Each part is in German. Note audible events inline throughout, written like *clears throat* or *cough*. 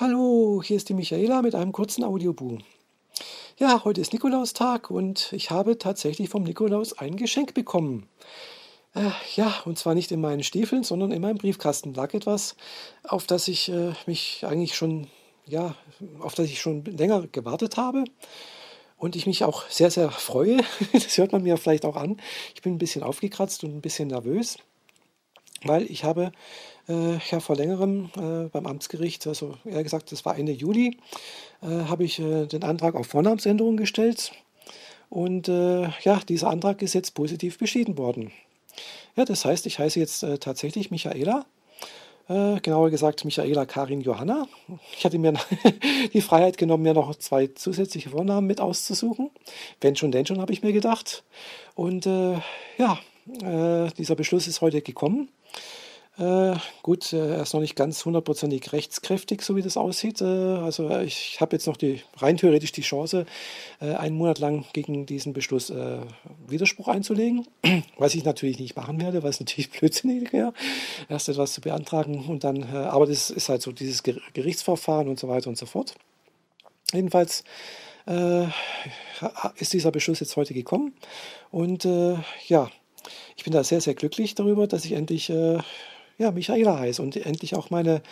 Hallo, hier ist die Michaela mit einem kurzen Audioboom. Ja, heute ist Nikolaustag und ich habe tatsächlich vom Nikolaus ein Geschenk bekommen. Äh, ja, und zwar nicht in meinen Stiefeln, sondern in meinem Briefkasten lag etwas, auf das ich äh, mich eigentlich schon, ja, auf das ich schon länger gewartet habe. Und ich mich auch sehr, sehr freue. *laughs* Das hört man mir vielleicht auch an. Ich bin ein bisschen aufgekratzt und ein bisschen nervös, weil ich habe äh, ja, vor längerem äh, beim Amtsgericht, also eher gesagt, das war Ende Juli, äh, habe ich äh, den Antrag auf Vornamensänderung gestellt. Und äh, ja, dieser Antrag ist jetzt positiv beschieden worden. Ja, das heißt, ich heiße jetzt äh, tatsächlich Michaela. genauer gesagt Michaela Karin Johanna. Ich hatte mir *laughs* die Freiheit genommen, mir noch zwei zusätzliche Vornamen mit auszusuchen. Wenn schon, denn schon, habe ich mir gedacht. Und ja, dieser Beschluss ist heute gekommen. Äh, gut, äh, er ist noch nicht ganz hundertprozentig rechtskräftig, so wie das aussieht. Äh, also äh, ich habe jetzt noch die, rein theoretisch die Chance, äh, einen Monat lang gegen diesen Beschluss äh, Widerspruch einzulegen, *clears throat* was ich natürlich nicht machen werde, weil es natürlich *laughs* blödsinnig wäre, erst etwas zu beantragen und dann, aber das ist halt so dieses Gerichtsverfahren und so weiter und so fort. Jedenfalls ist dieser Beschluss jetzt heute gekommen und ja, ich bin da sehr, sehr glücklich darüber, dass ich endlich ja, Michaela heiße und endlich auch meine,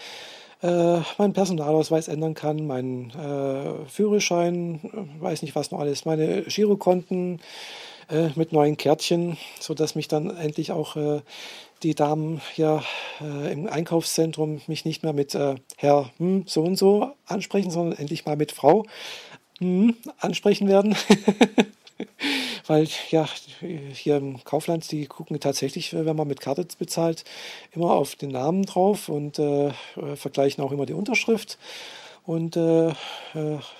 äh, meinen Personalausweis ändern kann, meinen äh, Führerschein, weiß nicht was noch alles, meine Girokonten äh, mit neuen Kärtchen, sodass mich dann endlich auch äh, die Damen hier äh, im Einkaufszentrum mich nicht mehr mit äh, Herr hm, so und so ansprechen, sondern endlich mal mit Frau hm, ansprechen werden. *laughs* weil ja, hier im Kaufland, die gucken tatsächlich, wenn man mit Karte bezahlt, immer auf den Namen drauf und äh, vergleichen auch immer die Unterschrift und äh, äh,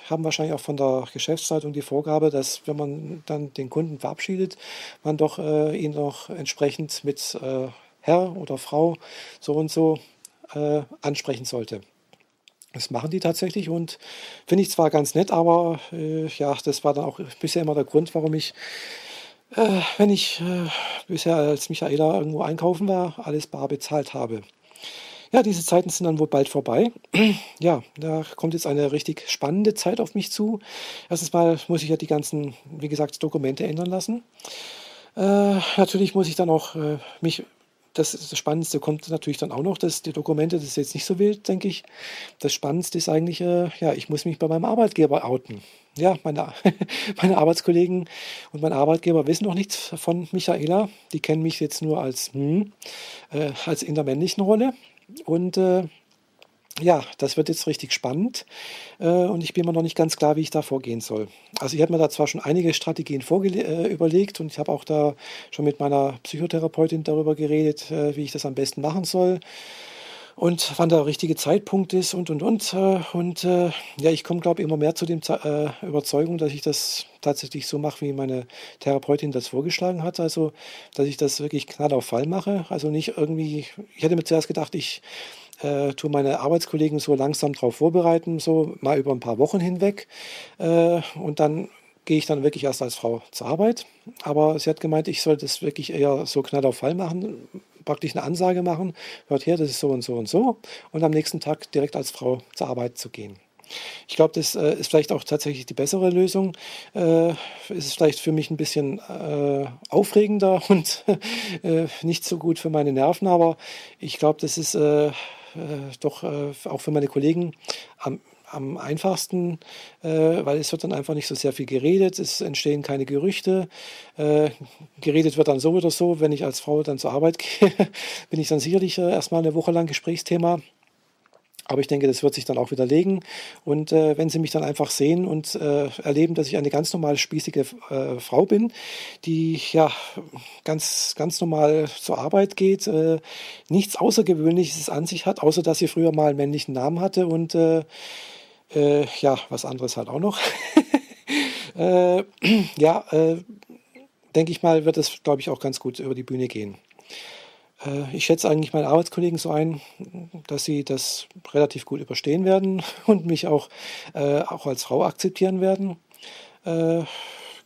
haben wahrscheinlich auch von der Geschäftsleitung die Vorgabe, dass wenn man dann den Kunden verabschiedet, man doch äh, ihn auch entsprechend mit äh, Herr oder Frau so und so äh, ansprechen sollte. Das machen die tatsächlich und finde ich zwar ganz nett, aber äh, ja, das war dann auch bisher immer der Grund, warum ich, äh, wenn ich äh, bisher als Michaela irgendwo einkaufen war, alles bar bezahlt habe. Ja, diese Zeiten sind dann wohl bald vorbei. *clears throat* ja, da kommt jetzt eine richtig spannende Zeit auf mich zu. Erstens mal muss ich ja die ganzen, wie gesagt, Dokumente ändern lassen. Äh, natürlich muss ich dann auch äh, mich das, das, Spannendste kommt natürlich dann auch noch, dass die Dokumente, das ist jetzt nicht so wild, denke ich. Das Spannendste ist eigentlich, äh, ja, ich muss mich bei meinem Arbeitgeber outen. Ja, meine, *laughs* meine Arbeitskollegen und mein Arbeitgeber wissen noch nichts von Michaela. Die kennen mich jetzt nur als, hm, äh, als in der männlichen Rolle. Und äh, ja, das wird jetzt richtig spannend äh, und ich bin mir noch nicht ganz klar, wie ich da vorgehen soll. Also ich habe mir da zwar schon einige Strategien äh, überlegt und ich habe auch da schon mit meiner Psychotherapeutin darüber geredet, äh, wie ich das am besten machen soll und wann der richtige Zeitpunkt ist und und und. Äh, und äh, ja, ich komme, glaube ich, immer mehr zu dem äh, Überzeugung, dass ich das tatsächlich so mache, wie meine Therapeutin das vorgeschlagen hat. Also, dass ich das wirklich knall auf Fall mache. Also nicht irgendwie, ich hätte mir zuerst gedacht, ich äh, tue meine Arbeitskollegen so langsam darauf vorbereiten, so mal über ein paar Wochen hinweg. Äh, und dann gehe ich dann wirklich erst als Frau zur Arbeit. Aber sie hat gemeint, ich soll das wirklich eher so knall auf Fall machen, praktisch eine Ansage machen, hört her, das ist so und so und so. Und am nächsten Tag direkt als Frau zur Arbeit zu gehen. Ich glaube, das äh, ist vielleicht auch tatsächlich die bessere Lösung. Äh, ist vielleicht für mich ein bisschen äh, aufregender *laughs* und äh, nicht so gut für meine Nerven, aber ich glaube, das ist äh, doch äh, auch für meine Kollegen am, am einfachsten, äh, weil es wird dann einfach nicht so sehr viel geredet, es entstehen keine Gerüchte. Äh, geredet wird dann so oder so, wenn ich als Frau dann zur Arbeit *laughs* gehe, bin ich dann sicherlich äh, erstmal eine Woche lang Gesprächsthema. Aber ich denke, das wird sich dann auch widerlegen. Und äh, wenn Sie mich dann einfach sehen und äh, erleben, dass ich eine ganz normale spießige äh, Frau bin, die ja ganz, ganz normal zur Arbeit geht, äh, nichts Außergewöhnliches an sich hat, außer dass sie früher mal einen männlichen Namen hatte und äh, äh, ja, was anderes halt auch noch. *laughs* *clears throat* ja, denke ich mal, wird es, glaube ich, auch ganz gut über die Bühne gehen. Äh, ich schätze eigentlich meine Arbeitskollegen so ein, dass sie das relativ gut überstehen werden *laughs* und mich auch, äh, auch als Frau akzeptieren werden. Äh,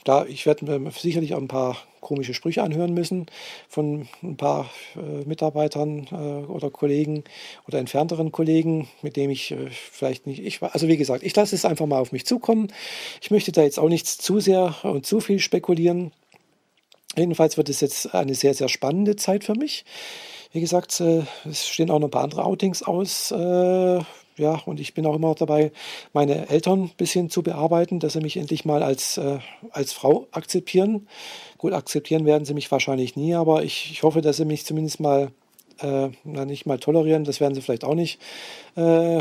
klar, ich werde mir sicherlich auch ein paar komische Sprüche anhören müssen von ein paar äh, Mitarbeitern äh, oder Kollegen oder entfernteren Kollegen, mit denen ich äh, vielleicht nicht, ich, also wie gesagt, ich lasse es einfach mal auf mich zukommen. Ich möchte da jetzt auch nichts zu sehr und zu viel spekulieren. Jedenfalls wird es jetzt eine sehr, sehr spannende Zeit für mich. Wie gesagt, äh, es stehen auch noch ein paar andere Outings aus. Äh, ja, und ich bin auch immer dabei, meine Eltern ein bisschen zu bearbeiten, dass sie mich endlich mal als, äh, als Frau akzeptieren. Gut, akzeptieren werden sie mich wahrscheinlich nie, aber ich, ich hoffe, dass sie mich zumindest mal äh, nicht mal tolerieren, das werden sie vielleicht auch nicht. Äh,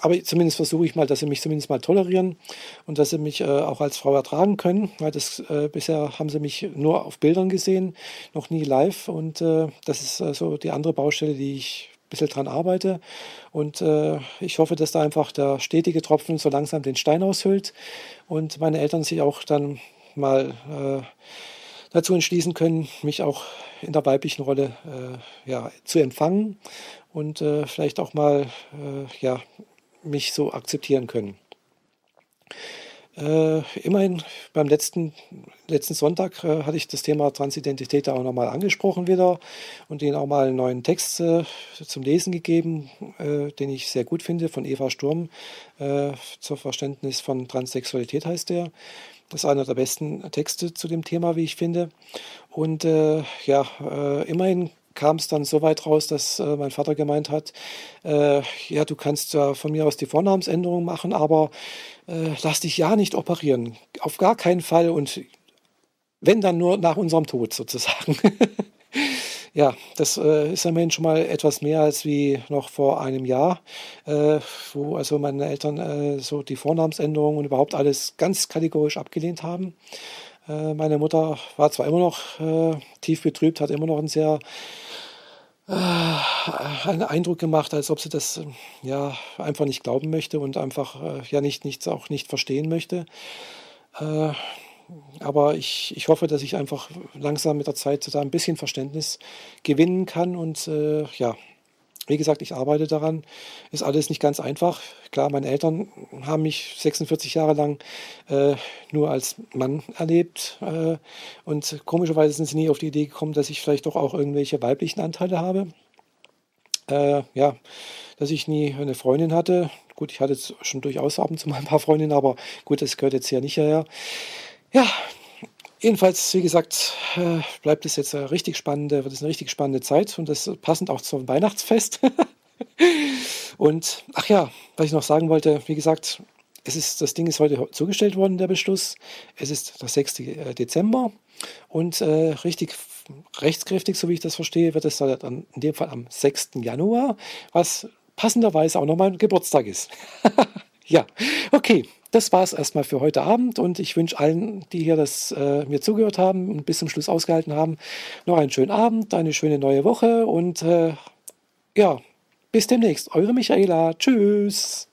aber zumindest versuche ich mal, dass sie mich zumindest mal tolerieren und dass sie mich äh, auch als Frau ertragen können, weil das äh, bisher haben sie mich nur auf Bildern gesehen, noch nie live und äh, das ist äh, so die andere Baustelle, die ich ein bisschen dran arbeite und ich hoffe, dass da einfach der stetige Tropfen so langsam den Stein aushüllt und meine Eltern sich auch dann mal dazu entschließen können, mich auch in der weiblichen Rolle äh, ja, zu empfangen und äh, vielleicht auch mal äh, ja, mich so akzeptieren können. Äh, immerhin beim letzten, letzten Sonntag äh, hatte ich das Thema Transidentität auch nochmal angesprochen wieder und Ihnen auch mal einen neuen Text äh, zum Lesen gegeben, äh, den ich sehr gut finde, von Eva Sturm äh, zur Verständnis von Transsexualität heißt der. Das ist einer der besten Texte zu dem Thema, wie ich finde. Und äh, ja, immerhin kam es dann so weit raus, dass äh, mein Vater gemeint hat, äh, ja, du kannst ja von mir aus die Vornamensänderung machen, aber äh, lass dich ja nicht operieren. Auf gar keinen Fall und wenn dann nur nach unserem Tod sozusagen. *laughs* ja, das äh, ist immerhin schon mal etwas mehr als wie noch vor einem Jahr, äh, wo also meine Eltern äh, so die Vornamensänderung und überhaupt alles ganz kategorisch abgelehnt haben. Äh, meine Mutter war zwar immer noch äh, tief betrübt, hat immer noch einen sehr äh, einen Eindruck gemacht, als ob sie das ja einfach nicht glauben möchte und einfach ja nicht, nicht auch nicht verstehen möchte. aber ich, ich hoffe, dass ich einfach langsam mit der Zeit da ein bisschen Verständnis gewinnen kann und ja, wie gesagt, ich arbeite daran. Ist alles nicht ganz einfach. Klar, meine Eltern haben mich 46 Jahre lang äh, nur als Mann erlebt. Äh, und komischerweise sind sie nie auf die Idee gekommen, dass ich vielleicht doch auch irgendwelche weiblichen Anteile habe. Äh, ja, dass ich nie eine Freundin hatte. Gut, ich hatte schon durchaus ab und zu mal ein paar Freundinnen, aber gut, das gehört jetzt ja nicht hierher. Ja, Jedenfalls, wie gesagt, äh, bleibt es jetzt eine richtig spannende, wird es eine richtig spannende Zeit und das passend auch zum Weihnachtsfest. *laughs* und ach ja, was ich noch sagen wollte, wie gesagt, es ist, das Ding ist heute zugestellt worden, der Beschluss. Es ist der 6. Äh, Dezember und äh, richtig rechtskräftig, so wie ich das verstehe, wird es dann in dem Fall am 6. Januar, was passenderweise auch noch mein Geburtstag ist. *laughs* ja, okay das war es erstmal für heute Abend und ich wünsche allen, die hier das äh, mir zugehört haben und bis zum Schluss ausgehalten haben, noch einen schönen Abend, eine schöne neue Woche und äh, ja, bis demnächst. Eure Michaela. Tschüss.